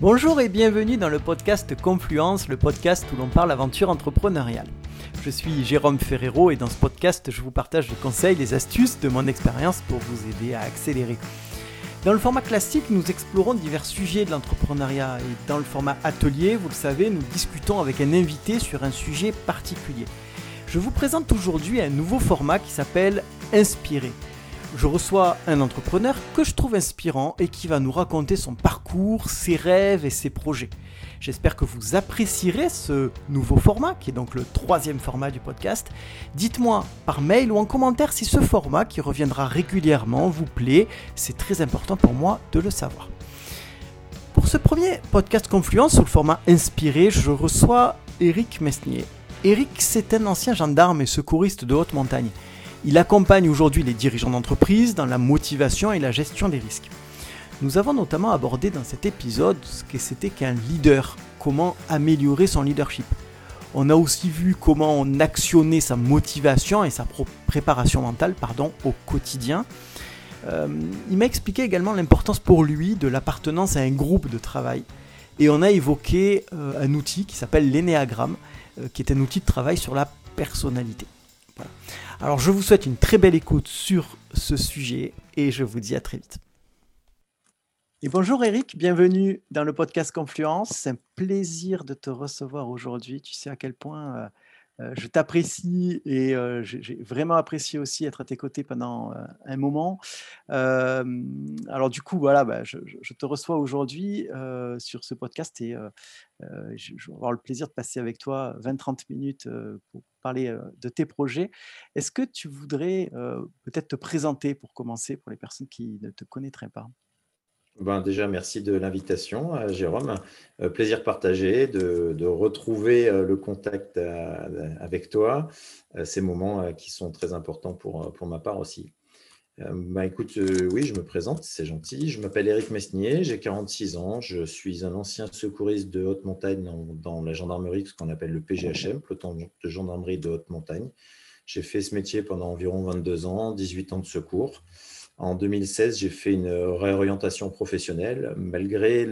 Bonjour et bienvenue dans le podcast Confluence, le podcast où l'on parle aventure entrepreneuriale. Je suis Jérôme Ferrero et dans ce podcast, je vous partage les conseils, les astuces de mon expérience pour vous aider à accélérer. Dans le format classique, nous explorons divers sujets de l'entrepreneuriat et dans le format atelier, vous le savez, nous discutons avec un invité sur un sujet particulier. Je vous présente aujourd'hui un nouveau format qui s'appelle Inspirer je reçois un entrepreneur que je trouve inspirant et qui va nous raconter son parcours, ses rêves et ses projets. J'espère que vous apprécierez ce nouveau format, qui est donc le troisième format du podcast. Dites-moi par mail ou en commentaire si ce format, qui reviendra régulièrement, vous plaît. C'est très important pour moi de le savoir. Pour ce premier podcast Confluence sous le format inspiré, je reçois Eric Mesnier. Eric, c'est un ancien gendarme et secouriste de haute montagne. Il accompagne aujourd'hui les dirigeants d'entreprise dans la motivation et la gestion des risques. Nous avons notamment abordé dans cet épisode ce que c'était qu'un leader, comment améliorer son leadership. On a aussi vu comment on actionnait sa motivation et sa préparation mentale pardon, au quotidien. Euh, il m'a expliqué également l'importance pour lui de l'appartenance à un groupe de travail. Et on a évoqué euh, un outil qui s'appelle l'énéagramme, euh, qui est un outil de travail sur la personnalité. Alors je vous souhaite une très belle écoute sur ce sujet et je vous dis à très vite. Et bonjour Eric, bienvenue dans le podcast Confluence. C'est un plaisir de te recevoir aujourd'hui. Tu sais à quel point euh, je t'apprécie et euh, j'ai vraiment apprécié aussi être à tes côtés pendant un moment. alors du coup, voilà, bah, je, te reçois aujourd'hui sur ce podcast et je, vais avoir le plaisir de passer avec toi 20-30 minutes pour parler de tes projets. Est-ce que tu voudrais peut-être te présenter pour commencer pour les personnes qui ne te connaîtraient pas? Ben déjà, merci de l'invitation, euh, Jérôme. Euh, plaisir partagé de, retrouver euh, le contact avec toi. ces moments qui sont très importants pour, pour ma part aussi. Bah, écoute, oui, je me présente, c'est gentil. Je m'appelle Éric Mesnier, j'ai 46 ans. Je suis un ancien secouriste de haute montagne dans, dans la gendarmerie, ce qu'on appelle le PGHM, peloton de gendarmerie de haute montagne. J'ai fait ce métier pendant environ 22 ans, 18 ans de secours. En 2016, j'ai fait une réorientation professionnelle. Malgré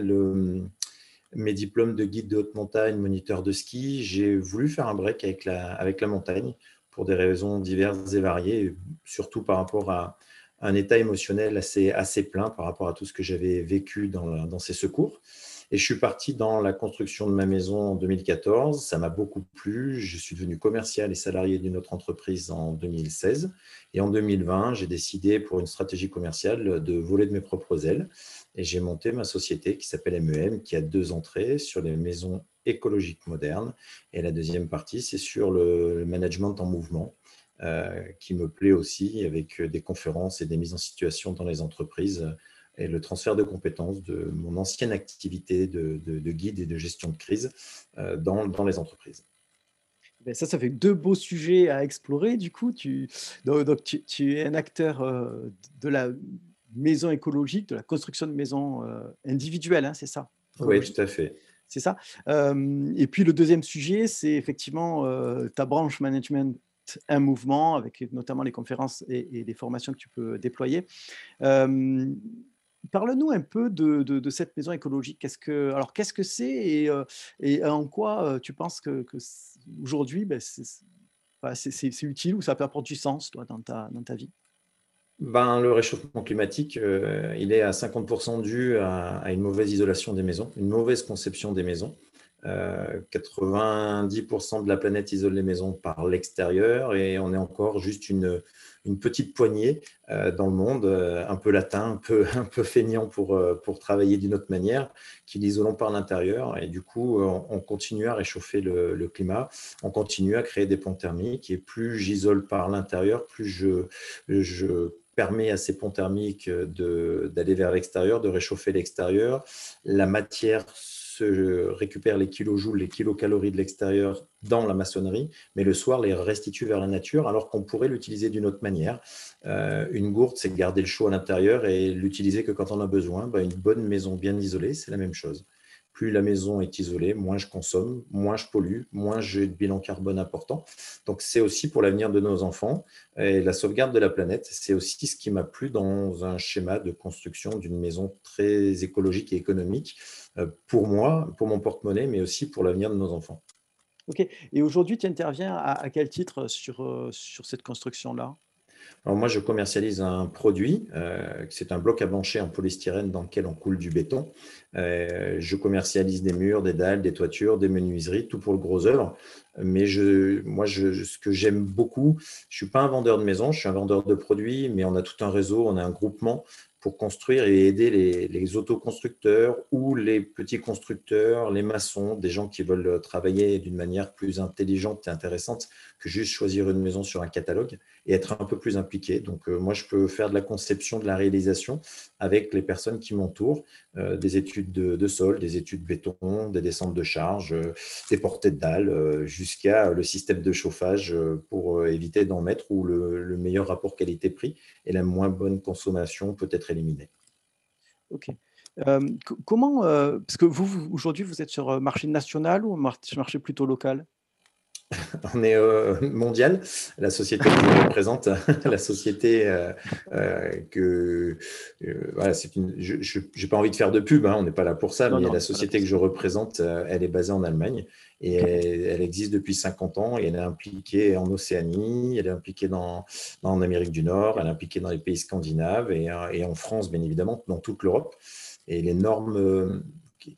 mes diplômes de guide de haute montagne, moniteur de ski, j'ai voulu faire un break avec la, montagne pour des raisons diverses et variées, surtout par rapport à un état émotionnel assez, plein par rapport à tout ce que j'avais vécu dans ces secours. Et je suis parti dans la construction de ma maison en 2014. Ça m'a beaucoup plu. Je suis devenu commercial et salarié d'une autre entreprise en 2016. Et en 2020, j'ai décidé, pour une stratégie commerciale, de voler de mes propres ailes. Et j'ai monté ma société qui s'appelle MEM, qui a deux entrées sur les maisons écologiques modernes. Et la deuxième partie, c'est sur le management en mouvement. Euh, qui me plaît aussi avec des conférences et des mises en situation dans les entreprises et le transfert de compétences de mon ancienne activité de, guide et de gestion de crise euh, dans, dans les entreprises. Ben ça, ça fait deux beaux sujets à explorer. Du coup, tu, donc, tu, es un acteur euh, de la maison écologique, de la construction de maisons euh, individuelles, hein, c'est ça? Oui, tout à fait. C'est ça. et puis le deuxième sujet, c'est effectivement ta branche management un mouvement, avec notamment les conférences et, les formations que tu peux déployer. Parle-nous un peu de, cette maison écologique. Qu'est-ce que, alors, qu'est-ce que c'est et, euh, en quoi euh, tu penses que, aujourd'hui, ben, c'est, utile ou ça peut apporter du sens toi, dans, ta, dans ta vie? Ben, le réchauffement climatique, euh, il est à 50% dû à, une mauvaise isolation des maisons, une mauvaise conception des maisons. 90% de la planète isole les maisons par l'extérieur et on est encore juste une, petite poignée euh, dans le monde, euh, un peu latin, un peu, un peu feignant pour, euh, travailler d'une autre manière, qui l'isolons par l'intérieur. Et du coup, on, continue à réchauffer le, climat, on continue à créer des ponts thermiques. Et plus j'isole par l'intérieur, plus je, je permets à ces ponts thermiques d'aller vers l'extérieur, de réchauffer l'extérieur. La matière récupère les kilojoules, les kilocalories de l'extérieur dans la maçonnerie, mais le soir les restitue vers la nature alors qu'on pourrait l'utiliser d'une autre manière. Euh, une gourde, c'est garder le chaud à l'intérieur et l'utiliser que quand on a besoin. Bah, une bonne maison bien isolée, c'est la même chose. plus la maison est isolée, moins je consomme, moins je pollue, moins j'ai de bilan carbone important. Donc c'est aussi pour l'avenir de nos enfants et la sauvegarde de la planète. C'est aussi ce qui m'a plu dans un schéma de construction d'une maison très écologique et économique pour moi, pour mon porte-monnaie, mais aussi pour l'avenir de nos enfants. Ok. Et aujourd'hui, tu interviens à, quel titre sur, euh, sur cette construction-là? Alors moi, je commercialise un produit, euh, c'est un bloc à blancher en polystyrène dans lequel on coule du béton. Euh, je commercialise des murs, des dalles, des toitures, des menuiseries, tout pour le gros œuvre. Mais je, moi, je, ce que j'aime beaucoup, je suis pas un vendeur de maison, je suis un vendeur de produits, mais on a tout un réseau, on a un groupement pour construire et aider les, autoconstructeurs ou les petits constructeurs, les maçons, des gens qui veulent travailler d'une manière plus intelligente et intéressante que juste choisir une maison sur un catalogue et être un peu plus impliqué. Donc, euh, moi, je peux faire de la conception, de la réalisation avec les personnes qui m'entourent, euh, des études de, sol, des études béton, des descentes de charge, euh, des portées de dalles, jusqu'à le système de chauffage pour éviter d'en mettre ou le, le meilleur rapport qualité-prix et la moins bonne consommation peut être éliminée. Ok. comment, parce que vous, aujourd'hui, vous êtes sur marché national ou marché plutôt local? on est euh, mondial. La société que je représente, la société euh, euh, que voilà, c'est une. Je n'ai pas envie de faire de pub, hein, on n'est pas là pour ça, mais la société que je représente, elle est basée en Allemagne et elle, existe depuis 50 ans et elle est impliquée en Océanie, elle est impliquée dans, en Amérique du Nord, elle est impliquée dans les pays scandinaves et, et en France, bien évidemment, dans toute l'Europe. Et les normes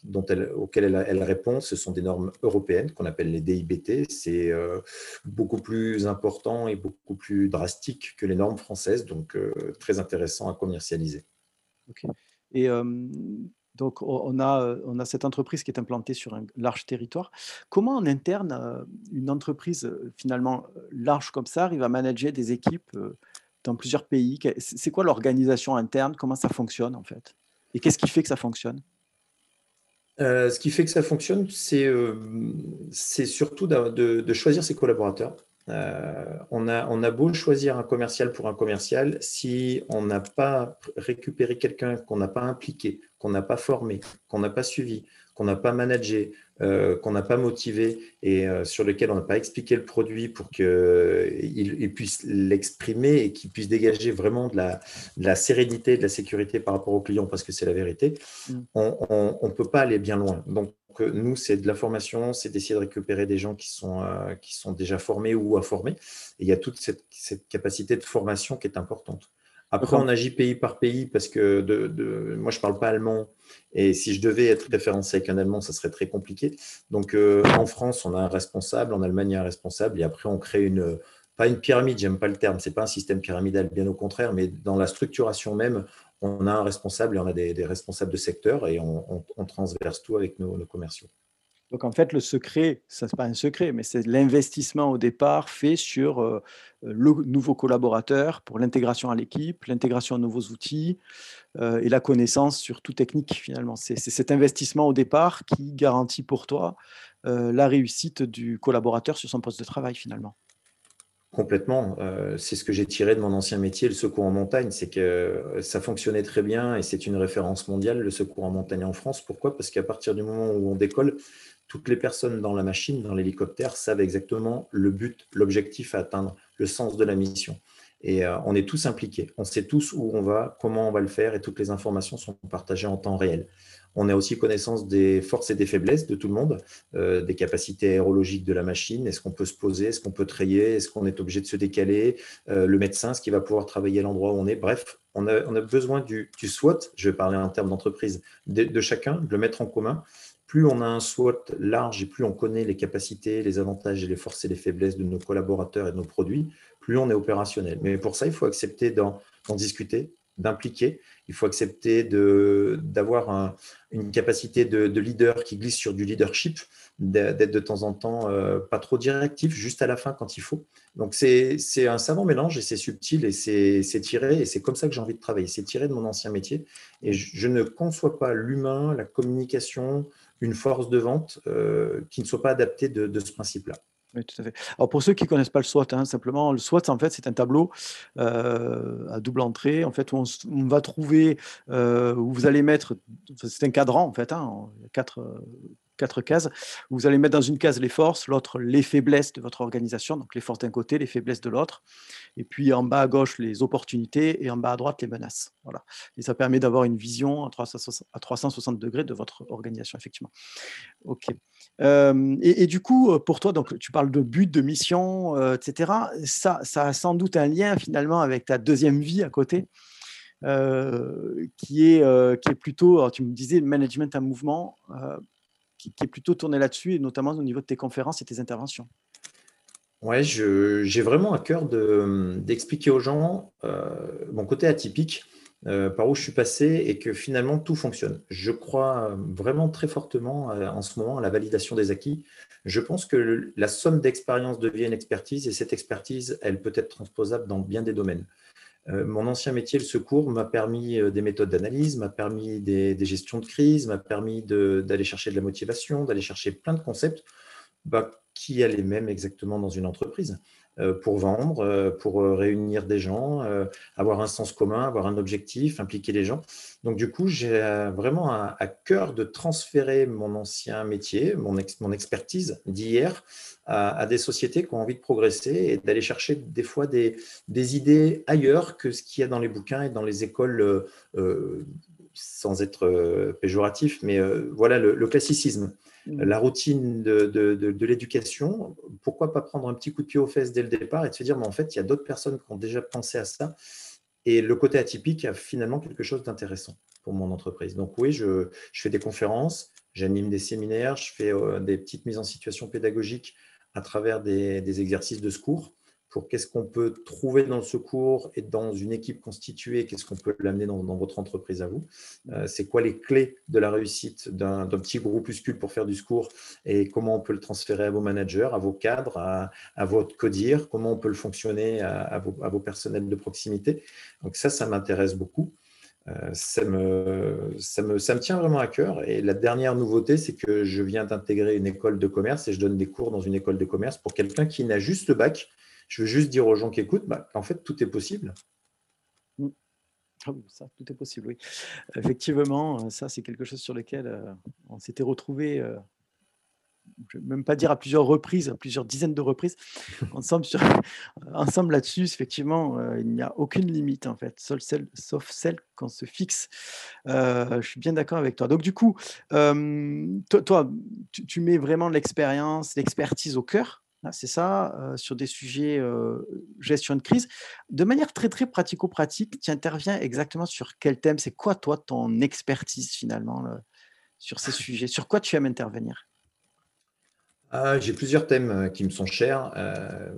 dont elle, auxquelles elle, répond, ce sont des normes européennes qu'on appelle les DIBT. C'est euh, beaucoup plus important et beaucoup plus drastique que les normes françaises, donc euh, très intéressant à commercialiser. Et euh, donc, on a, on a cette entreprise qui est implantée sur un large territoire. Comment en interne, une entreprise finalement large comme ça arrive à manager des équipes dans plusieurs pays? C'est quoi l'organisation interne? Comment ça fonctionne en fait? Et qu'est-ce qui fait que ça fonctionne? Euh, ce qui fait que ça fonctionne, c'est euh, surtout de, choisir ses collaborateurs. Euh, on, a, on a beau choisir un commercial pour un commercial, si on n'a pas récupéré quelqu'un qu'on n'a pas impliqué, qu'on n'a pas formé, qu'on n'a pas suivi, qu'on n'a pas managé, euh, qu'on n'a pas motivé et euh, sur lequel on n'a pas expliqué le produit pour qu'il il puisse l'exprimer et qu'il puisse dégager vraiment de la, de la, sérénité, de la sécurité par rapport au client, parce que c'est la vérité, mm. on ne peut pas aller bien loin. Donc, euh, nous, c'est de la formation, c'est d'essayer de récupérer des gens qui sont, qui sont déjà formés ou à former. Et il y a toute cette, cette capacité de formation qui est importante. Après, on agit pays par pays parce que de, moi, je ne parle pas allemand. Et si je devais être référencé avec un allemand, ça serait très compliqué. Donc, euh, en France, on a un responsable. En Allemagne, il y a un responsable. Et après, on crée une, pas une pyramide, j'aime pas le terme. Ce n'est pas un système pyramidal, bien au contraire. Mais dans la structuration même, on a un responsable et on a des, responsables de secteur et on, transverse tout avec nos commerciaux. Donc en fait, le secret, ce n'est pas un secret, mais c'est l'investissement au départ fait sur euh, le nouveau collaborateur, pour l'intégration à l'équipe, l'intégration à nouveaux outils euh, et la connaissance sur tout technique finalement. C'est cet investissement au départ qui garantit pour toi euh, la réussite du collaborateur sur son poste de travail finalement. Complètement. c'est ce que j'ai tiré de mon ancien métier, le secours en montagne. C'est que ça fonctionnait très bien et c'est une référence mondiale, le secours en montagne en France. Pourquoi? Parce qu'à partir du moment où on décolle, toutes les personnes dans la machine, dans l'hélicoptère, savent exactement le but, l'objectif à atteindre, le sens de la mission. Et euh, on est tous impliqués. On sait tous où on va, comment on va le faire, et toutes les informations sont partagées en temps réel. On a aussi connaissance des forces et des faiblesses de tout le monde, euh, des capacités aérologiques de la machine. Est-ce qu'on peut se poser? Est-ce qu'on peut trayer Est-ce qu'on est obligé de se décaler? Euh, Le médecin, ce qui va pouvoir travailler à l'endroit où on est? Bref, on a, besoin du, SWOT, je vais parler en termes d'entreprise, de, chacun, de le mettre en commun plus on a un SWOT large et plus on connaît les capacités, les avantages et les forces et les faiblesses de nos collaborateurs et de nos produits, plus on est opérationnel. Mais pour ça, il faut accepter d'en discuter, d'impliquer. Il faut accepter d'avoir une capacité de, leader qui glisse sur du leadership, d'être de temps en temps euh, pas trop directif, juste à la fin quand il faut. Donc c'est un savant mélange et c'est subtil et c'est tiré et c'est comme ça que j'ai envie de travailler. C'est tiré de mon ancien métier et je, je ne conçois pas l'humain, la communication, une force de vente euh, qui ne soit pas adaptée de, ce principe-là. Oui, tout à fait. Alors pour ceux qui ne connaissent pas le SWOT, hein, simplement, le SWOT, en fait, c'est un tableau euh, à double entrée, en fait, où on, va trouver, euh, où vous allez mettre, c'est un cadran, en fait, hein, quatre, quatre cases. Vous allez mettre dans une case les forces, l'autre les faiblesses de votre organisation, donc les forces d'un côté, les faiblesses de l'autre, et puis en bas à gauche les opportunités et en bas à droite les menaces. Voilà. Et ça permet d'avoir une vision à 360, degrés de votre organisation, effectivement. Ok. Et, du coup, pour toi, donc tu parles de but, de mission, etc. Ça, ça a sans doute un lien finalement avec ta deuxième vie à côté. Qui, est, qui est plutôt, tu me disais, management à mouvement qui, est plutôt tourné là-dessus, et notamment au niveau de tes conférences et tes interventions. Ouais, j'ai vraiment à cœur d'expliquer aux gens mon côté atypique, euh, par où je suis passé et que finalement tout fonctionne. Je crois vraiment très fortement euh, en ce moment à la validation des acquis. Je pense que la somme d'expérience devient une expertise et cette expertise, elle peut être transposable dans bien des domaines. Euh, mon ancien métier, le secours, m'a permis euh, des méthodes d'analyse, m'a permis des, gestions de crise, m'a permis d'aller chercher de la motivation, d'aller chercher plein de concepts bah, qui allaient même exactement dans une entreprise. Euh, pour vendre, euh, pour euh, réunir des gens, avoir un sens commun, avoir un objectif, impliquer les gens. Donc du coup, j'ai vraiment à, cœur de transférer mon ancien métier, mon, expertise d'hier à, des sociétés qui ont envie de progresser et d'aller chercher des fois des, idées ailleurs que ce qu'il y a dans les bouquins et dans les écoles, sans être péjoratif, mais voilà le classicisme. Mm. la routine de, l'éducation, pourquoi pas prendre un petit coup de pied aux fesses dès le départ et de se dire, mais en fait, il y a d'autres personnes qui ont déjà pensé à ça. Et le côté atypique a finalement quelque chose d'intéressant pour mon entreprise. Donc oui, je, fais des conférences, j'anime des séminaires, je fais euh, des petites mises en situation pédagogiques à travers des exercices de secours pour qu'est-ce qu'on peut trouver dans le secours et dans une équipe constituée, qu'est-ce qu'on peut l'amener dans, votre entreprise à vous. Euh, c'est quoi les clés de la réussite d'un petit groupuscule pour faire du secours et comment on peut le transférer à vos managers, à vos cadres, à, votre codir, comment on peut le fonctionner à, vos, personnels de proximité. Donc ça, ça m'intéresse beaucoup. Euh, ça, me, ça, me, ça me tient vraiment à cœur. Et la dernière nouveauté, c'est que je viens d'intégrer une école de commerce et je donne des cours dans une école de commerce pour quelqu'un qui n'a juste le bac je veux juste dire aux gens qui écoutent bah, qu'en fait, tout est possible. Mm. Ah ça, tout est possible, oui. Effectivement, euh, ça, c'est quelque chose sur lequel euh, on s'était retrouvé, euh, je ne vais même pas dire à plusieurs reprises, à plusieurs dizaines de reprises, ensemble, ensemble là-dessus. Effectivement, il n'y a aucune limite, en fait, sauf celle, sauf celle qu'on se fixe. je suis bien d'accord avec toi. Donc, du coup, toi, tu, mets vraiment l'expérience, l'expertise au cœur c'est ça, sur des sujets gestion de crise. De manière très, très pratico-pratique, tu interviens exactement sur quel thème? C'est quoi, toi, ton expertise finalement sur ces sujets? Sur quoi tu aimes intervenir? Ah, J'ai plusieurs thèmes qui me sont chers.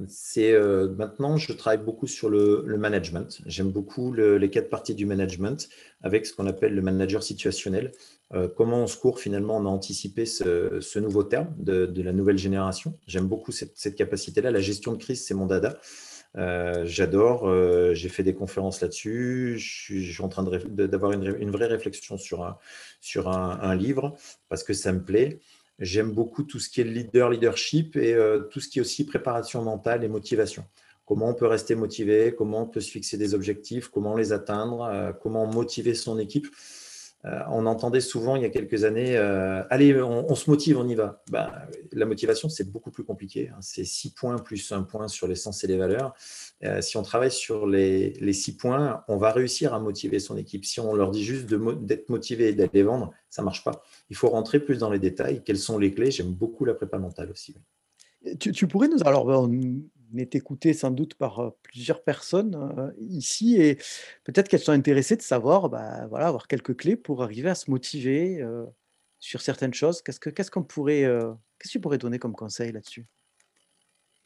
c'est maintenant, je travaille beaucoup sur le, management. J'aime beaucoup les quatre parties du management avec ce qu'on appelle le manager situationnel. Euh, comment on se court finalement on a anticipé ce, nouveau terme de, la nouvelle génération. J'aime beaucoup cette, capacité-là. La gestion de crise, c'est mon dada. Euh, j'adore, euh, j'ai fait des conférences là-dessus, je, suis en train d'avoir une, vraie réflexion sur, un, sur un, livre parce que ça me plaît. J'aime beaucoup tout ce qui est leader, leadership et tout ce qui est aussi préparation mentale et motivation. Comment on peut rester motivé, comment on peut se fixer des objectifs, comment les atteindre, comment motiver son équipe. Euh, on entendait souvent il y a quelques années, euh, allez, on, se motive, on y va. Ben, la motivation, c'est beaucoup plus compliqué. Hein. C'est six points plus un point sur l'essence et les valeurs. Euh, si on travaille sur les, six points, on va réussir à motiver son équipe. Si on leur dit juste d'être motivé et d'aller vendre, ça ne marche pas. Il faut rentrer plus dans les détails. Quelles sont les clés? J'aime beaucoup la prépa mentale aussi. Tu, pourrais nous alors est écouté sans doute par plusieurs personnes ici et peut-être qu'elles sont intéressées de savoir, bah, voilà, avoir quelques clés pour arriver à se motiver sur certaines choses. Qu'est-ce que qu'est-ce qu'on pourrait, qu'est-ce que tu pourrais donner comme conseil là-dessus?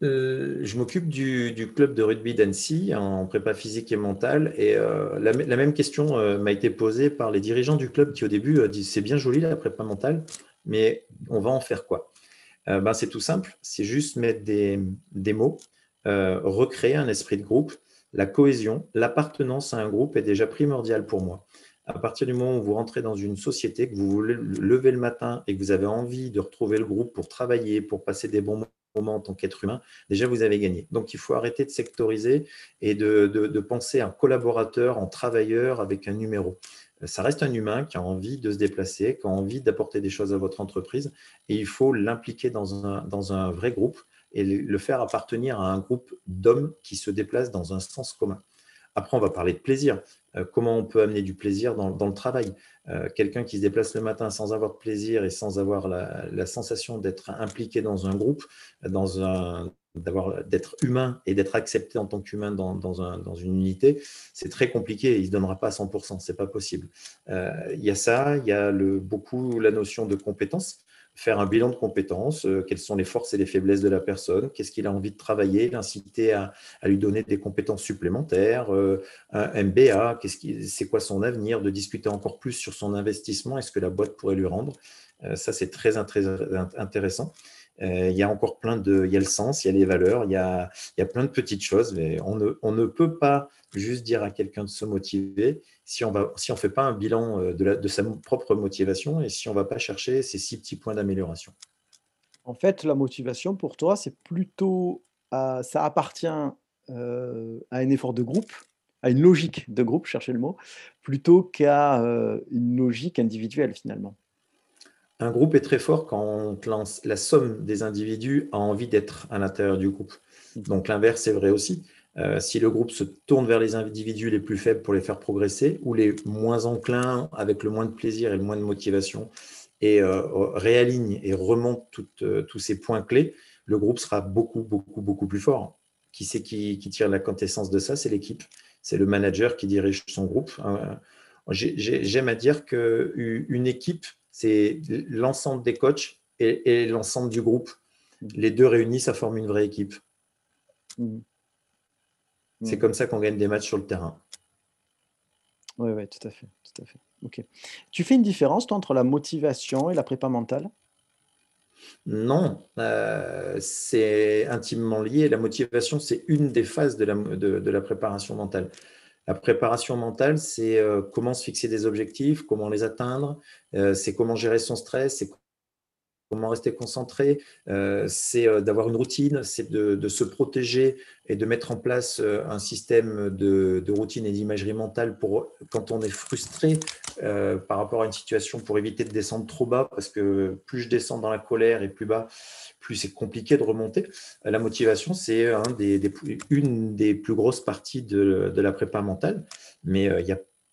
Je m'occupe du, club de rugby d'Annecy en prépa physique et mentale et la, même question m'a été posée par les dirigeants du club qui au début disent c'est bien joli la prépa mentale, mais on va en faire quoi? Ben, C'est tout simple, c'est juste mettre des, des mots euh, recréer un esprit de groupe. La cohésion, l'appartenance à un groupe est déjà primordiale pour moi. À partir du moment où vous rentrez dans une société, que vous vous levez le matin et que vous avez envie de retrouver le groupe pour travailler, pour passer des bons moment en tant qu'être humain, déjà vous avez gagné. Donc il faut arrêter de sectoriser et de, penser un collaborateur en travailleur avec un numéro. Ça reste un humain qui a envie de se déplacer, qui a envie d'apporter des choses à votre entreprise et il faut l'impliquer dans un vrai groupe et le faire appartenir à un groupe d'hommes qui se déplacent dans un sens commun. Après, on va parler de plaisir. Euh, comment on peut amener du plaisir dans, le travail? Euh, Quelqu'un qui se déplace le matin sans avoir de plaisir et sans avoir la, sensation d'être impliqué dans un groupe, dans un, d'être humain et d'être accepté en tant qu'humain dans, une unité, c'est très compliqué. Il ne se donnera pas à 100%, ce n'est pas possible. Euh, il y a ça, il y a beaucoup la notion de compétence faire un bilan de compétences, euh, quelles sont les forces et les faiblesses de la personne, qu'est-ce qu'il a envie de travailler, l'inciter à, lui donner des compétences supplémentaires, euh, un MBA, c'est quoi son avenir, de discuter encore plus sur son investissement et ce que la boîte pourrait lui rendre. Euh, ça, c'est très intéressant. Il y a encore plein de, il y a le sens, il y a les valeurs, il y a, il y a plein de petites choses, mais on ne, on ne peut pas juste dire à quelqu'un de se motiver si on ne si on fait pas un bilan euh, de, la, de, sa propre motivation et si on ne va pas chercher ces six petits points d'amélioration. En fait, la motivation pour toi, c'est plutôt, ça appartient euh, à un effort de groupe, à une logique de groupe, cherchez le mot, plutôt qu'à euh, une logique individuelle finalement. Un groupe est très fort quand la somme des individus a envie d'être à l'intérieur du groupe. Mmh. Donc l'inverse est vrai aussi. Euh, si le groupe se tourne vers les individus les plus faibles pour les faire progresser, ou les moins enclins avec le moins de plaisir et le moins de motivation, et euh, réaligne et remonte euh, tous ces points clés, le groupe sera beaucoup, beaucoup, beaucoup plus fort. Qui c'est qui, tire la quintessence de ça? C'est l'équipe. C'est le manager qui dirige son groupe. J'aime à dire qu'une équipe, c'est l'ensemble des coachs et, et l'ensemble du groupe. Mmh. Les deux réunis, ça forme une vraie équipe. Mmh. C'est mm. comme ça qu'on gagne des matchs sur le terrain. Oui, oui, tout à fait. Tout à fait. Ok. Tu fais une différence toi, entre la motivation et la prépa mentale? Non, euh, c'est intimement lié. La motivation, c'est une des phases de la, de, la, préparation mentale. La préparation mentale, c'est euh, comment se fixer des objectifs, comment les atteindre, euh, c'est comment gérer son stress, c'est Comment rester concentré, euh, c'est euh, d'avoir une routine, c'est de, se protéger et de mettre en place euh, un système de, routine et d'imagerie mentale pour quand on est frustré par rapport à une situation pour éviter de descendre trop bas parce que plus je descends dans la colère et plus bas, plus c'est compliqué de remonter. La motivation, c'est une des plus grosses parties de, la prépa mentale, mais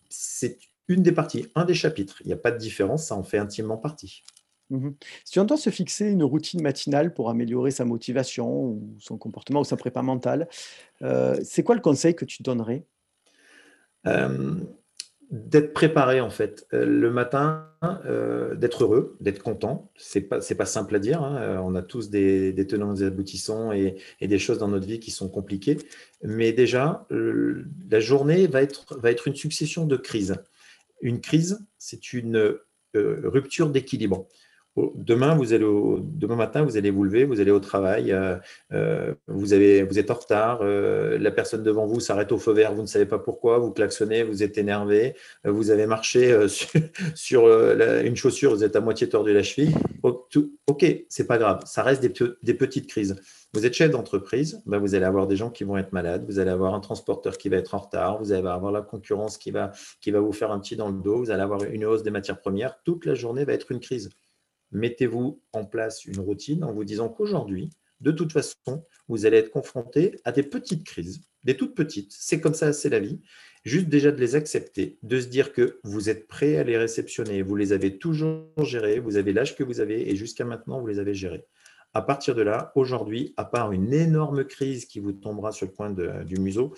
c'est une des parties, un des chapitres. Il n'y a pas de différence, ça en fait intimement partie. Mmh si on doit se fixer une routine matinale pour améliorer sa motivation ou son comportement ou sa prépa mentale, euh, c'est quoi le conseil que tu donnerais? D'être préparé en fait. Euh, le matin, euh, d'être heureux, d'être content. C'est pas pas simple à dire. Hein, on a tous des, tenants et aboutissants et, des choses dans notre vie qui sont compliquées. Mais déjà, la journée va être va être une succession de crises. Une crise, c'est une rupture d'équilibre. Demain, vous allez demain matin, vous allez vous lever, vous allez au travail, euh, euh, vous, avez, vous êtes en retard, euh, la personne devant vous s'arrête au feu vert, vous ne savez pas pourquoi, vous klaxonnez, vous êtes énervé, vous avez marché sur, une chaussure, vous êtes à moitié tordu la cheville. Ok, c'est pas grave, ça reste des, petites crises. Vous êtes chef d'entreprise, ben vous allez avoir des gens qui vont être malades, vous allez avoir un transporteur qui va être en retard, vous allez avoir la concurrence qui va, qui va vous faire un petit dans le dos, vous allez avoir une hausse des matières premières. Toute la journée va être une crise mettez-vous en place une routine en vous disant qu'aujourd'hui, de toute façon, vous allez être confronté à des petites crises, des toutes petites. C'est comme ça, c'est la vie. Juste déjà de les accepter, de se dire que vous êtes prêt à les réceptionner, vous les avez toujours gérées, vous avez l'âge que vous avez et jusqu'à maintenant, vous les avez gérées. À partir de là, aujourd'hui, à part une énorme crise qui vous tombera sur le coin du museau,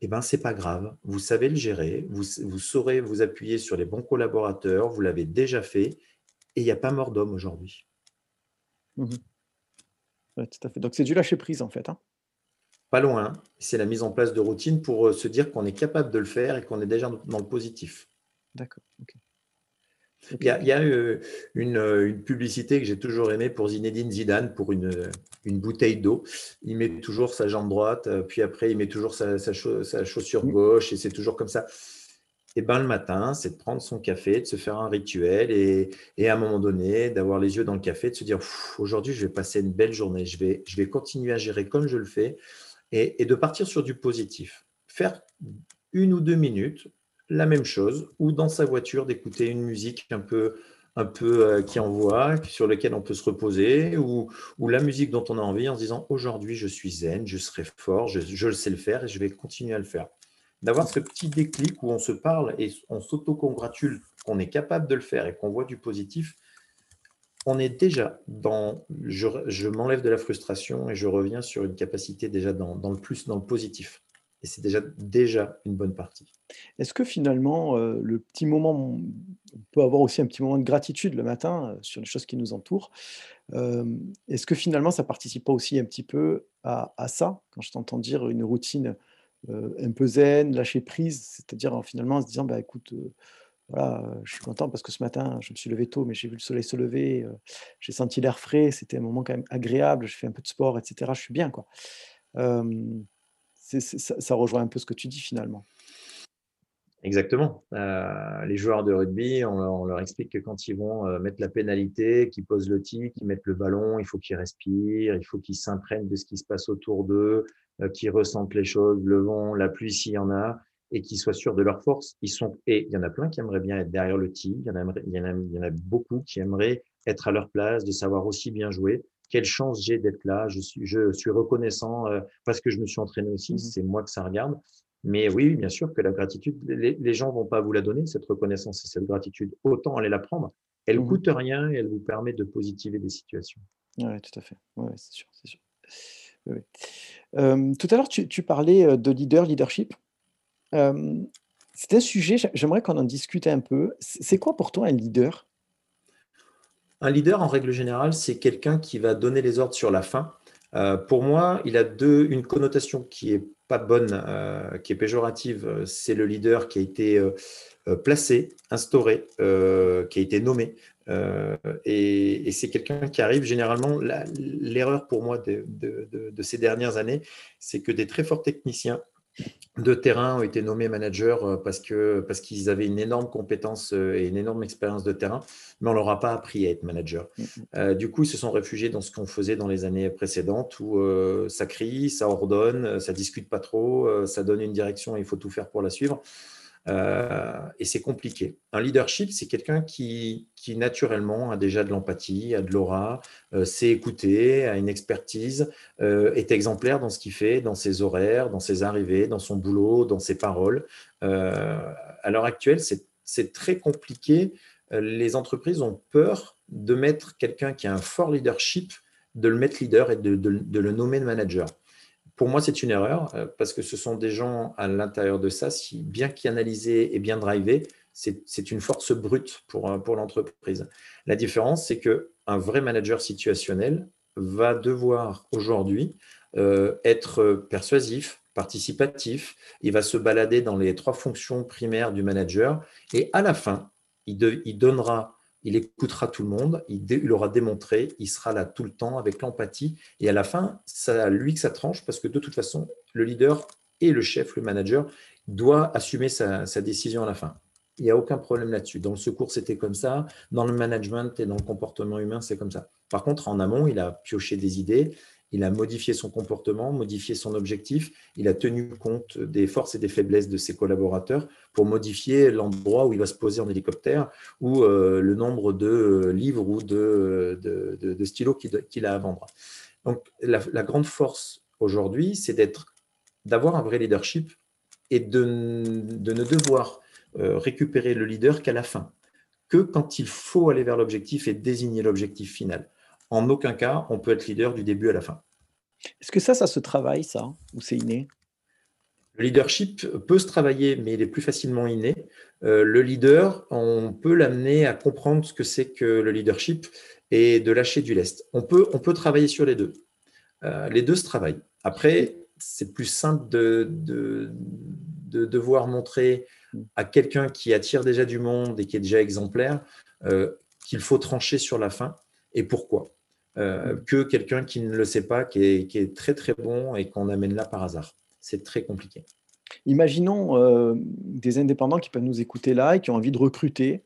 eh ben, ce n'est pas grave. Vous savez le gérer, vous, vous saurez vous appuyer sur les bons collaborateurs, vous l'avez déjà fait et il n'y a pas mort d'homme aujourd'hui. Mmh tout à fait. Donc c'est du lâcher prise en fait. Hein. Pas loin. C'est la mise en place de routine pour euh, se dire qu'on est capable de le faire et qu'on est déjà dans le positif. D'accord. Il y a, euh, euh, une, publicité que j'ai toujours aimée pour Zinedine Zidane pour une, bouteille d'eau. Il met toujours sa jambe droite, puis après il met toujours sa, sa chaussure mmh. gauche et c'est toujours comme ça et ben, le matin, c'est de prendre son café, de se faire un rituel et, à un moment donné, d'avoir les yeux dans le café, de se dire aujourd'hui, je vais passer une belle journée, je vais, je vais continuer à gérer comme je le fais et, de partir sur du positif. Faire une ou deux minutes, la même chose, ou dans sa voiture, d'écouter une musique un peu, un peu euh, qui envoie, sur laquelle on peut se reposer, ou, ou, la musique dont on a envie en se disant aujourd'hui, je suis zen, je serai fort, je, je sais le faire et je vais continuer à le faire d'avoir ce petit déclic où on se parle et on s'auto-congratule qu'on est capable de le faire et qu'on voit du positif, on est déjà dans, je, m'enlève de la frustration et je reviens sur une capacité déjà dans, le plus, dans le positif. Et c'est déjà, déjà une bonne partie. Est-ce que finalement, euh, le petit moment, on peut avoir aussi un petit moment de gratitude le matin euh, sur les choses qui nous entourent. Euh, est-ce que finalement, ça participe pas aussi un petit peu à, ça Quand je t'entends dire une routine un peu zen, lâcher prise, c'est-à-dire finalement en se disant bah, écoute, euh, voilà, je suis content parce que ce matin, je me suis levé tôt, mais j'ai vu le soleil se lever, euh, j'ai senti l'air frais, c'était un moment quand même agréable, je fais un peu de sport, etc. Je suis bien, quoi. ça, rejoint un peu ce que tu dis finalement. Exactement. les joueurs de rugby, on, leur explique que quand ils vont mettre la pénalité, qu'ils posent le tic, qu'ils mettent le ballon, il faut qu'ils respirent, il faut qu'ils s'imprègnent de ce qui se passe autour d'eux, euh, qui ressentent les choses, le vent, la pluie s'il y en a, et qui soient sûrs de leur force. Ils sont, et il y en a plein qui aimeraient bien être derrière le tee, il y en a, il y en a, il y en a beaucoup qui aimeraient être à leur place, de savoir aussi bien jouer. Quelle chance j'ai d'être là, je suis, je suis reconnaissant euh, parce que je me suis entraîné aussi, mmh c'est moi que ça regarde. Mais oui, bien sûr que la gratitude, les, les gens vont pas vous la donner, cette reconnaissance et cette gratitude. Autant aller la prendre. Elle mmh coûte rien et elle vous permet de positiver des situations. Oui, tout à fait. Ouais, c'est sûr, c'est sûr tout à l'heure, tu, parlais de leader, leadership. c'est un sujet, j'aimerais qu'on en discute un peu. C'est quoi pour toi un leader? Un leader, en règle générale, c'est quelqu'un qui va donner les ordres sur la fin. pour moi, il a deux, une connotation qui est pas bonne, qui est péjorative. C'est le leader qui a été placé, instauré, qui a été nommé. Euh, et, c'est quelqu'un qui arrive généralement. L'erreur pour moi de, ces dernières années, c'est que des très forts techniciens de terrain ont été nommés managers euh, parce que parce qu'ils avaient une énorme compétence euh, et une énorme expérience de terrain, mais on leur a pas appris à être manager. Mm-hmm. du coup, ils se sont réfugiés dans ce qu'on faisait dans les années précédentes, où ça crie, ça ordonne, ça discute pas trop, ça donne une direction et il faut tout faire pour la suivre. Euh, et c'est compliqué. Un leadership, c'est quelqu'un qui, qui, naturellement a déjà de l'empathie, a de l'aura, euh, sait écouter, a une expertise, euh, est exemplaire dans ce qu'il fait, dans ses horaires, dans ses arrivées, dans son boulot, dans ses paroles. à l'heure actuelle, c'est très compliqué. Les entreprises ont peur de mettre quelqu'un qui a un fort leadership, de le mettre leader et de, de, de le nommer manager pour moi, c'est une erreur euh, parce que ce sont des gens à l'intérieur de ça, si bien qu'analysés et bien drivés, c'est une force brute pour, euh, l'entreprise. La différence, c'est qu'un vrai manager situationnel va devoir aujourd'hui euh, être persuasif, participatif, il va se balader dans les trois fonctions primaires du manager et à la fin, il donnera il écoutera tout le monde, il, aura démontré, il sera là tout le temps avec l'empathie. Et à la fin, c'est à lui que ça tranche parce que de toute façon, le leader et le chef, le manager, doit assumer sa, décision à la fin. Il n'y a aucun problème là-dessus. Dans le secours, c'était comme ça. Dans le management et dans le comportement humain, c'est comme ça. Par contre, en amont, il a pioché des idées, il a modifié son comportement, modifié son objectif, il a tenu compte des forces et des faiblesses de ses collaborateurs pour modifier l'endroit où il va se poser en hélicoptère ou euh, le nombre de livres ou de, stylos qu'il a à vendre. Donc la, grande force aujourd'hui, c'est d'être, d'avoir un vrai leadership et de, ne devoir euh, récupérer le leader qu'à la fin, que quand il faut aller vers l'objectif et désigner l'objectif final en aucun cas, on peut être leader du début à la fin. Est-ce que ça, ça se travaille, ça, ou c'est inné? Le leadership peut se travailler, mais il est plus facilement inné. Euh, le leader, on peut l'amener à comprendre ce que c'est que le leadership et de lâcher du lest. On peut, on peut travailler sur les deux. Euh, les deux se travaillent. Après, c'est plus simple de, de, devoir montrer à quelqu'un qui attire déjà du monde et qui est déjà exemplaire euh, qu'il faut trancher sur la fin et pourquoi? Euh, que quelqu'un qui ne le sait pas, qui est, très très bon et qu'on amène là par hasard. C'est très compliqué. Imaginons des indépendants qui peuvent nous écouter là et qui ont envie de recruter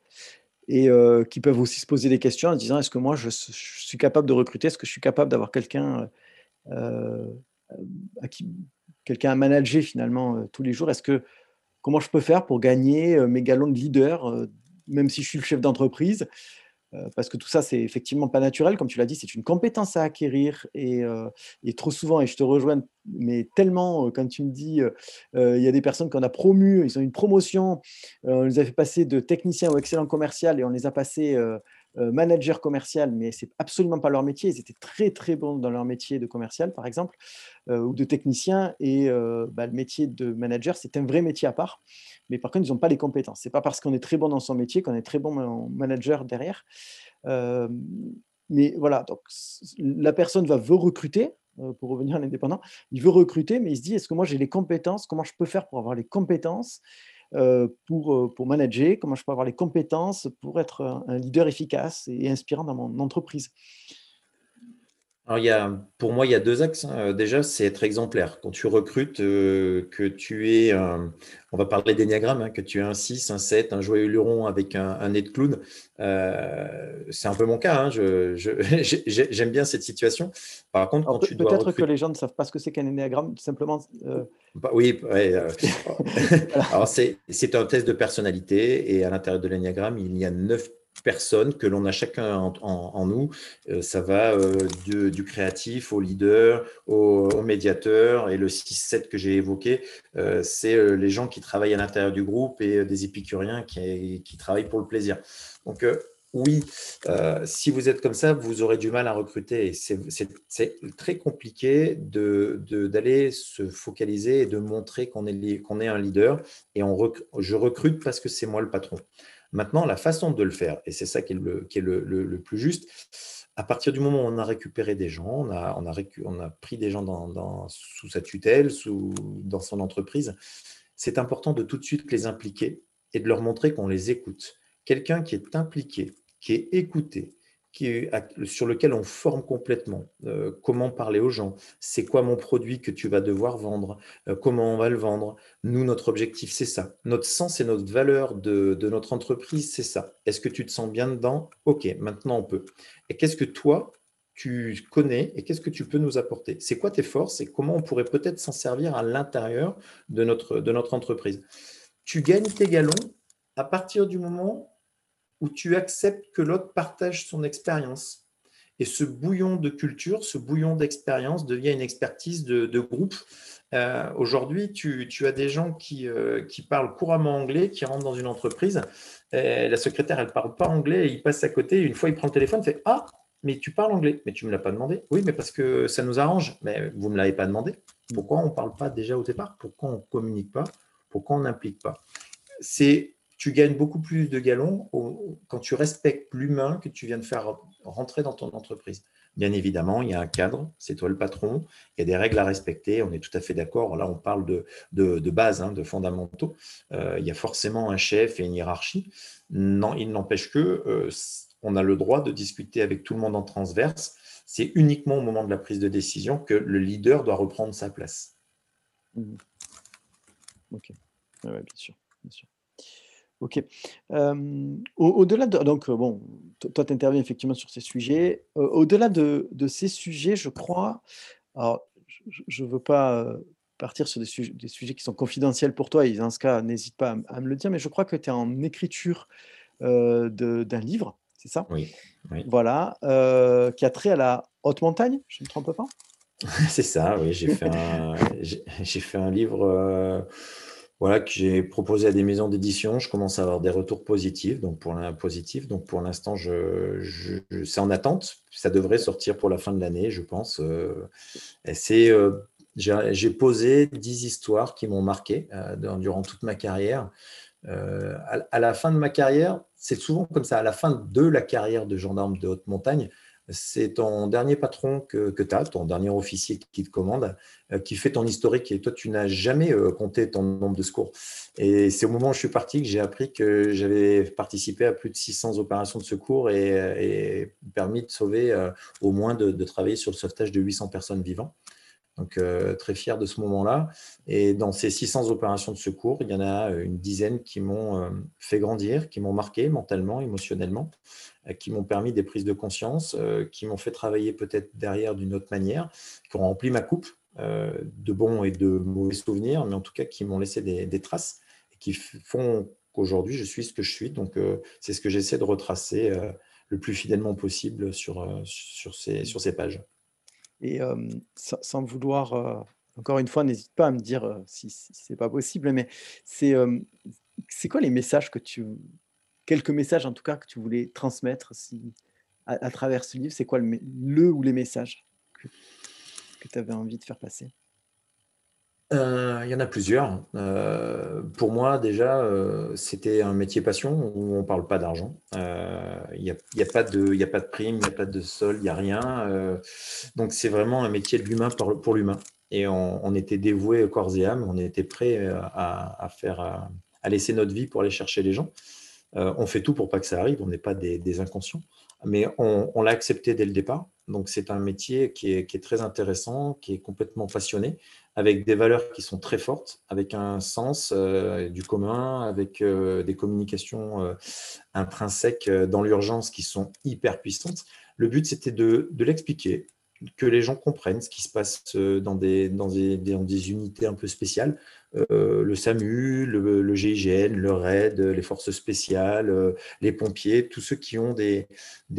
et qui peuvent aussi se poser des questions en se disant est-ce que moi je, suis capable de recruter? Est-ce que je suis capable d'avoir quelqu'un à qui quelqu'un à manager finalement tous les jours? Est-ce que comment je peux faire pour gagner mes galons de leader même si je suis le chef d'entreprise? euh, parce que tout ça, c'est effectivement pas naturel, comme tu l'as dit, c'est une compétence à acquérir. Et, euh, trop souvent, et je te rejoins, mais tellement, euh, quand tu me dis, il y a des personnes qu'on a promues, ils ont une promotion, on les a fait passer de technicien ou excellent commercial et on les a passés manager commercial, mais c'est absolument pas leur métier. Ils étaient très très bons dans leur métier de commercial, par exemple, ou de technicien. Et bah, le métier de manager, c'est un vrai métier à part mais par contre, ils n'ont pas les compétences. Ce n'est pas parce qu'on est très bon dans son métier qu'on est très bon manager derrière. Euh, mais voilà, donc la personne va veut recruter, euh, pour revenir à l'indépendant, il veut recruter, mais il se dit, est-ce que moi j'ai les compétences? Comment je peux faire pour avoir les compétences? euh, pour, pour manager Comment je peux avoir les compétences pour être un leader efficace et inspirant dans mon entreprise alors, il y a, pour moi, il y a deux axes. Hein. Déjà, c'est être exemplaire. Quand tu recrutes, euh, que tu es, on va parler d'énéagramme, hein, que tu es un 6, un 7, un joyeux luron avec un, nez de clown. Euh, c'est un peu mon cas. Hein. J'aime bien cette situation. Par contre, quand tu Peut-être que les gens ne savent pas ce que c'est qu'un énéagramme, simplement. Euh, bah, oui, alors c'est un test de personnalité et à l'intérieur de l'énéagramme, il y a neuf personnes que l'on a chacun en, nous. Euh, ça va euh, du, créatif au leader, au, médiateur et le 6-7 que j'ai évoqué, euh, c'est les gens qui travaillent à l'intérieur du groupe et des épicuriens qui, travaillent pour le plaisir. Donc oui, si vous êtes comme ça, vous aurez du mal à recruter. C'est très compliqué d'aller de, se focaliser et de montrer qu'on est, est un leader. Et on je recrute parce que c'est moi le patron. Maintenant, la façon de le faire, et c'est ça qui est, le, plus juste, à partir du moment où on a récupéré des gens, on a pris des gens dans, sous sa tutelle, sous, dans son entreprise, c'est important de tout de suite les impliquer et de leur montrer qu'on les écoute. Quelqu'un qui est impliqué, qui est écouté, sur lequel on forme complètement. Euh, comment parler aux gens? C'est quoi mon produit que tu vas devoir vendre? Euh, Comment on va le vendre? Nous, notre objectif, c'est ça. Notre sens et notre valeur de, notre entreprise, c'est ça. Est-ce que tu te sens bien dedans? Ok, maintenant on peut. Et qu'est-ce que toi, tu connais et qu'est-ce que tu peux nous apporter? C'est quoi tes forces et comment on pourrait peut-être s'en servir à l'intérieur de notre, de notre entreprise? Tu gagnes tes galons à partir du moment où tu acceptes que l'autre partage son expérience. Et ce bouillon de culture, ce bouillon d'expérience devient une expertise de, groupe. Euh, aujourd'hui, tu, as des gens qui, euh, qui, parlent couramment anglais, qui rentrent dans une entreprise. la secrétaire, elle ne parle pas anglais, il passe à côté. Une fois, il prend le téléphone, il fait Ah, mais tu parles anglais. Mais tu ne me l'as pas demandé. Oui, mais parce que ça nous arrange. Mais vous ne me l'avez pas demandé. Pourquoi on ne parle pas déjà au départ? Pourquoi on ne communique pas? Pourquoi on n'implique pas? C'est tu gagnes beaucoup plus de galons quand tu respectes l'humain que tu viens de faire rentrer dans ton entreprise. Bien évidemment, il y a un cadre, c'est toi le patron, il y a des règles à respecter, on est tout à fait d'accord. Là, on parle de, de, base, hein, de fondamentaux. Euh, il y a forcément un chef et une hiérarchie. Non, il n'empêche que euh, on a le droit de discuter avec tout le monde en transverse. C'est uniquement au moment de la prise de décision que le leader doit reprendre sa place. Mmh. Ok. Bien sûr. Ok. au-delà de. Donc, bon, toi, tu interviens effectivement sur ces sujets. au-delà de, ces sujets, je crois. Alors, je ne veux pas partir sur des, sujets qui sont confidentiels pour toi, et dans ce cas, n'hésite pas à, me le dire, mais je crois que tu es en écriture d'un livre, c'est ça? Oui. Voilà, qui a trait à la haute montagne, je ne me trompe pas? C'est ça, oui. J'ai fait, j'ai fait un livre voilà, que j'ai proposé à des maisons d'édition. Je commence à avoir des retours positifs. Donc pour l'instant, je, c'est en attente. Ça devrait sortir pour la fin de l'année, je pense. Euh, c'est, euh, j'ai posé dix histoires qui m'ont marqué euh, durant toute ma carrière. à, la fin de ma carrière, c'est souvent comme ça. À la fin de la carrière de gendarme de haute montagne, c'est ton dernier patron que, tu as, ton dernier officier qui te commande, euh, qui fait ton historique. Et toi, tu n'as jamais euh, compté ton nombre de secours. Et c'est au moment où je suis parti que j'ai appris que j'avais participé à plus de 600 opérations de secours et, permis de sauver, euh, au moins de, travailler sur le sauvetage de 800 personnes vivantes. Donc, très fier de ce moment-là. Et dans ces 600 opérations de secours, il y en a une dizaine qui m'ont fait grandir, qui m'ont marqué mentalement, émotionnellement, qui m'ont permis des prises de conscience, qui m'ont fait travailler peut-être derrière d'une autre manière, qui ont rempli ma coupe de bons et de mauvais souvenirs, mais en tout cas qui m'ont laissé des, traces et qui font qu'aujourd'hui, je suis ce que je suis. Donc, c'est ce que j'essaie de retracer le plus fidèlement possible euh, sur ces pages. Et sans, vouloir, encore une fois, n'hésite pas à me dire si, si c'est pas possible, mais c'est c'est quoi les messages que tu. Quelques messages en tout cas que tu voulais transmettre à, travers ce livre, c'est quoi le, le, ou les messages que tu avais envie de faire passer? Euh, il y en a plusieurs. Euh, pour moi, déjà, euh, c'était un métier passion où on ne parle pas d'argent. Il n'y a, y a, pas de, prime, il n'y a pas de sol, il n'y a rien. donc, c'est vraiment un métier de l'humain pour, l'humain. Et on, était dévoué corps et âme, on était prêt à, laisser notre vie pour aller chercher les gens. on fait tout pour pas que ça arrive, on n'est pas des, inconscients. Mais on l'a accepté dès le départ. Donc, c'est un métier qui est, très intéressant, qui est complètement passionné avec des valeurs qui sont très fortes, avec un sens euh, du commun, avec euh, des communications euh, intrinsèques dans l'urgence qui sont hyper puissantes. Le but, c'était de l'expliquer, que les gens comprennent ce qui se passe dans des, dans des, unités un peu spéciales. le SAMU, le, GIGN, le RAID, les forces spéciales, les pompiers, tous ceux qui ont des,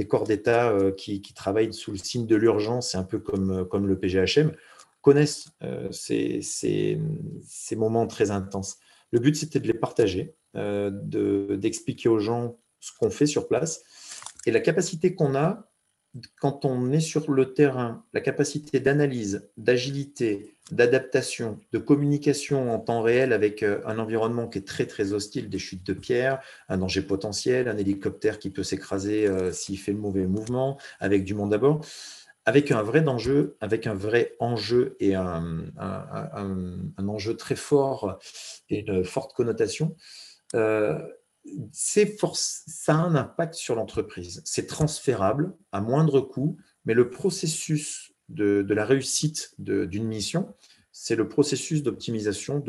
corps d'État qui, travaillent sous le signe de l'urgence, c'est un peu comme, le PGHM connaissent euh, ces, moments très intenses. Le but, c'était de les partager, euh, d'expliquer aux gens ce qu'on fait sur place et la capacité qu'on a quand on est sur le terrain, la capacité d'analyse, d'agilité, d'adaptation, de communication en temps réel avec euh, un environnement qui est très très hostile, des chutes de pierre, un danger potentiel, un hélicoptère qui peut s'écraser s'il fait le mauvais mouvement, avec du monde à bord avec un vrai enjeu, avec un vrai enjeu et un, enjeu très fort et une forte connotation, euh, ça a un impact sur l'entreprise. C'est transférable à moindre coût, mais le processus de, de la réussite d'une mission, c'est le processus d'optimisation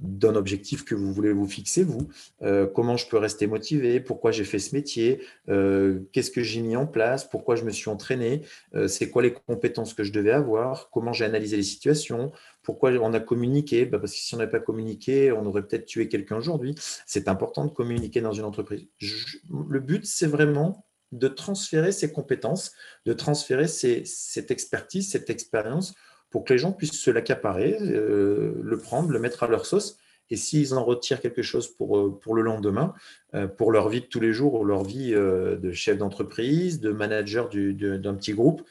d'un objectif que vous voulez vous fixer, vous. Euh, comment je peux rester motivé? Pourquoi j'ai fait ce métier? Euh, Qu'est-ce que j'ai mis en place? Pourquoi je me suis entraîné? Euh, C'est quoi les compétences que je devais avoir? Comment j'ai analysé les situations? Pourquoi on a communiqué? Bah, Parce que si on n'avait pas communiqué, on aurait peut-être tué quelqu'un aujourd'hui. C'est important de communiquer dans une entreprise. le but, c'est vraiment de transférer ces compétences, de transférer cette expertise, cette expérience pour que les gens puissent se l'accaparer, euh, le prendre, le mettre à leur sauce. Et s'ils en retirent quelque chose pour, euh, le lendemain, euh, pour leur vie de tous les jours ou leur vie de chef d'entreprise, de manager d'un petit groupe,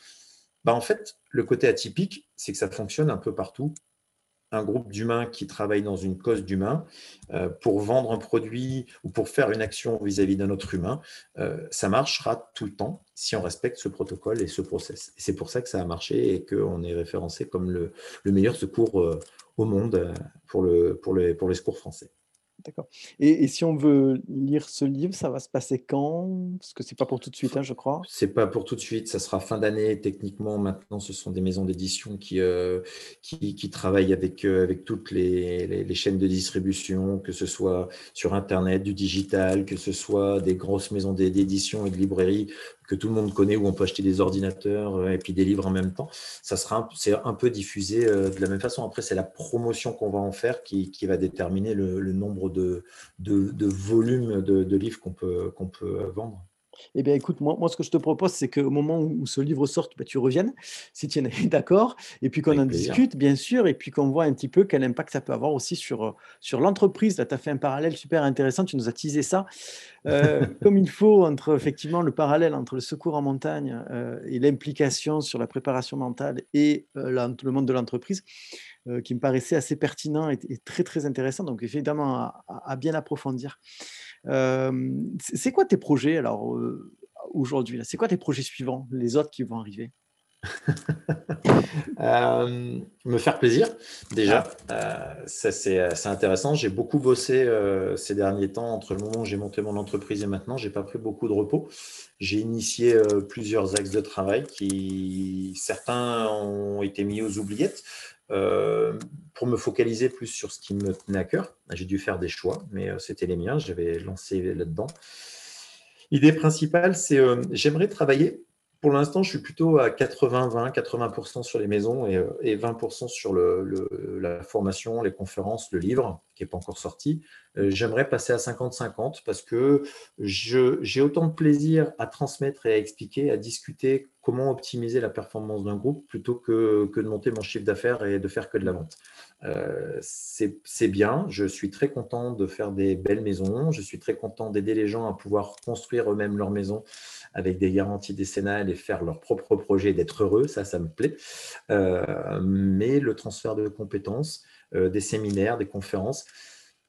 bah en fait, le côté atypique, c'est que ça fonctionne un peu partout un groupe d'humains qui travaillent dans une cause d'humain euh, pour vendre un produit ou pour faire une action vis-à-vis d'un autre humain, euh, ça marchera tout le temps si on respecte ce protocole et ce process. C'est pour ça que ça a marché et qu'on est référencé comme le, meilleur secours euh, au monde pour, pour les secours français. D'accord. Et, si on veut lire ce livre, ça va se passer quand? Parce que c'est pas pour tout de suite, hein, je crois. C'est pas pour tout de suite, ça sera fin d'année. Techniquement, maintenant, ce sont des maisons d'édition qui, euh, qui, travaillent avec, euh, avec toutes les, les, chaînes de distribution, que ce soit sur Internet, du digital, que ce soit des grosses maisons d'édition et de librairies que tout le monde connaît où on peut acheter des ordinateurs euh, et puis des livres en même temps. Ça sera c'est un peu diffusé euh, de la même façon. Après, c'est la promotion qu'on va en faire qui, va déterminer le, nombre de, de, de volumes de, de livres qu'on peut, qu'on peut vendre. Eh bien, écoute, moi, moi, ce que je te propose, c'est qu'au moment où ce livre sorte, bah, tu reviennes, si tu es d'accord, et puis qu'on en discute, bien sûr, et puis qu'on voit un petit peu quel impact ça peut avoir aussi sur, euh, sur l'entreprise. Là, tu as fait un parallèle super intéressant, tu nous as teasé ça, euh, comme il faut, entre effectivement le parallèle entre le secours en montagne euh, et l'implication sur la préparation mentale et le monde de l'entreprise. qui me paraissait assez pertinent et, très très intéressant, donc évidemment à bien approfondir c'est quoi tes projets alors aujourd'hui C'est quoi tes projets suivants, les autres qui vont arriver? Me faire plaisir, déjà. Ça, c'est intéressant. J'ai beaucoup bossé ces derniers temps entre le moment où j'ai monté mon entreprise et maintenant. J'ai pas pris beaucoup de repos. J'ai initié plusieurs axes de travail qui, certains ont été mis aux oubliettes, pour me focaliser plus sur ce qui me tenait à cœur. J'ai dû faire des choix, mais c'était les miens. J'avais lancé là-dedans. L'idée principale, c'est j'aimerais travailler pour l'instant, je suis plutôt à 80-20, 80%, sur les maisons et, 20% euh, sur la formation, les conférences, le livre qui n'est pas encore sorti. Euh, j'aimerais passer à 50-50 parce que j'ai autant de plaisir à transmettre et à expliquer, à discuter comment optimiser la performance d'un groupe plutôt que, de monter mon chiffre d'affaires et de faire que de la vente. Euh, c'est bien, je suis très content de faire des belles maisons, je suis très content d'aider les gens à pouvoir construire eux-mêmes leur maison avec des garanties décennales et faire leur propre projet, d'être heureux, ça, ça me plaît. Euh, mais le transfert de compétences, euh, des séminaires, des conférences,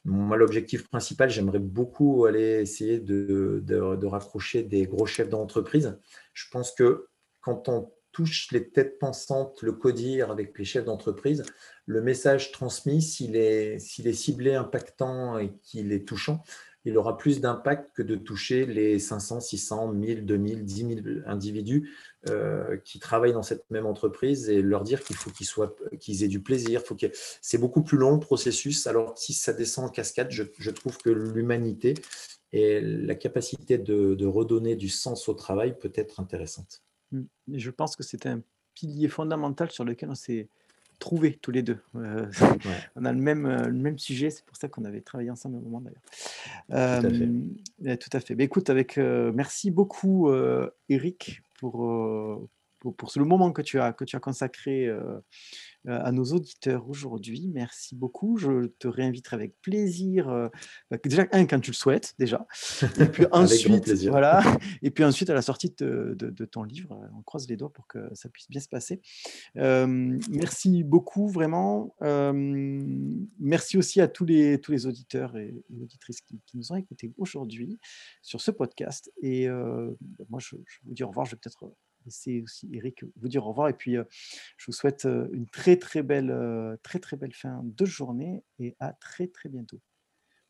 moi, l'objectif principal, j'aimerais beaucoup aller essayer de, de, raccrocher des gros chefs d'entreprise. Je pense que quand on touche les têtes pensantes, le codir avec les chefs d'entreprise, le message transmis, s'il est, s'il est ciblé, impactant et qu'il est touchant, il aura plus d'impact que de toucher les 500, 600, 1000, 2000, 10 000 individus euh, qui travaillent dans cette même entreprise et leur dire qu'il faut qu'ils soient, qu'ils aient du plaisir. C'est beaucoup plus long le processus. Alors si ça descend en cascade, je, trouve que l'humanité et la capacité de, redonner du sens au travail peut être intéressante. Mmh. je pense que c'est un pilier fondamental sur lequel on s'est trouver tous les deux. Euh, on a le même, euh, le même sujet, c'est pour ça qu'on avait travaillé ensemble à un moment d'ailleurs. tout à fait. Mais écoute, avec, euh, merci beaucoup Eric pour, pour, pour, le moment que tu as, que tu as consacré euh, à nos auditeurs aujourd'hui. Merci beaucoup. Je te réinviterai avec plaisir. Euh, bah, déjà, un, quand tu le souhaites, déjà. Et puis ensuite, voilà. Et puis ensuite, à la sortie de, de, ton livre, euh, on croise les doigts pour que ça puisse bien se passer. merci beaucoup, vraiment. merci aussi à tous les, tous les auditeurs et, auditrices qui, nous ont écoutés aujourd'hui sur ce podcast. Et moi, je, je vous dis au revoir. Je vais peut-être c'est aussi Eric vous dire au revoir et puis je vous souhaite une très très belle très très belle fin de journée et à très très bientôt.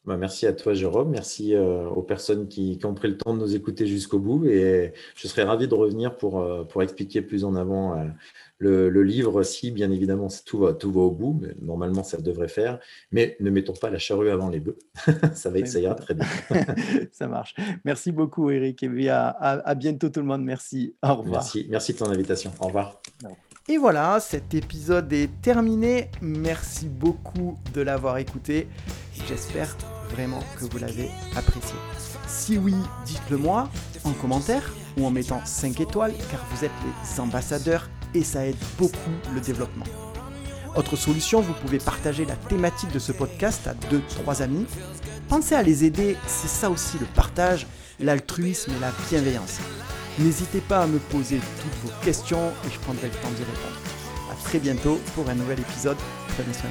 Bah, merci à toi, Jérôme. Merci euh, aux personnes qui, ont pris le temps de nous écouter jusqu'au bout. Et je serais ravi de revenir pour, euh, pour expliquer plus en avant euh, le, livre, si bien évidemment tout va, tout va au bout. Mais normalement, ça devrait faire. Mais ne mettons pas la charrue avant les bœufs. ça, va, ça ira très bien. ça marche. Merci beaucoup, Eric. Et à, à, bientôt, tout le monde. Merci. Au revoir. Merci, merci de ton invitation. Au revoir. Et voilà, cet épisode est terminé. Merci beaucoup de l'avoir écouté. J'espère vraiment que vous l'avez apprécié. Si oui, dites-le moi en commentaire ou en mettant 5 étoiles car vous êtes les ambassadeurs et ça aide beaucoup le développement. Autre solution, vous pouvez partager la thématique de ce podcast à 2-3 amis. Pensez à les aider, c'est ça aussi le partage, l'altruisme et la bienveillance. N'hésitez pas à me poser toutes vos questions et je prendrai le temps d'y répondre. A très bientôt pour un nouvel épisode. Prenez soin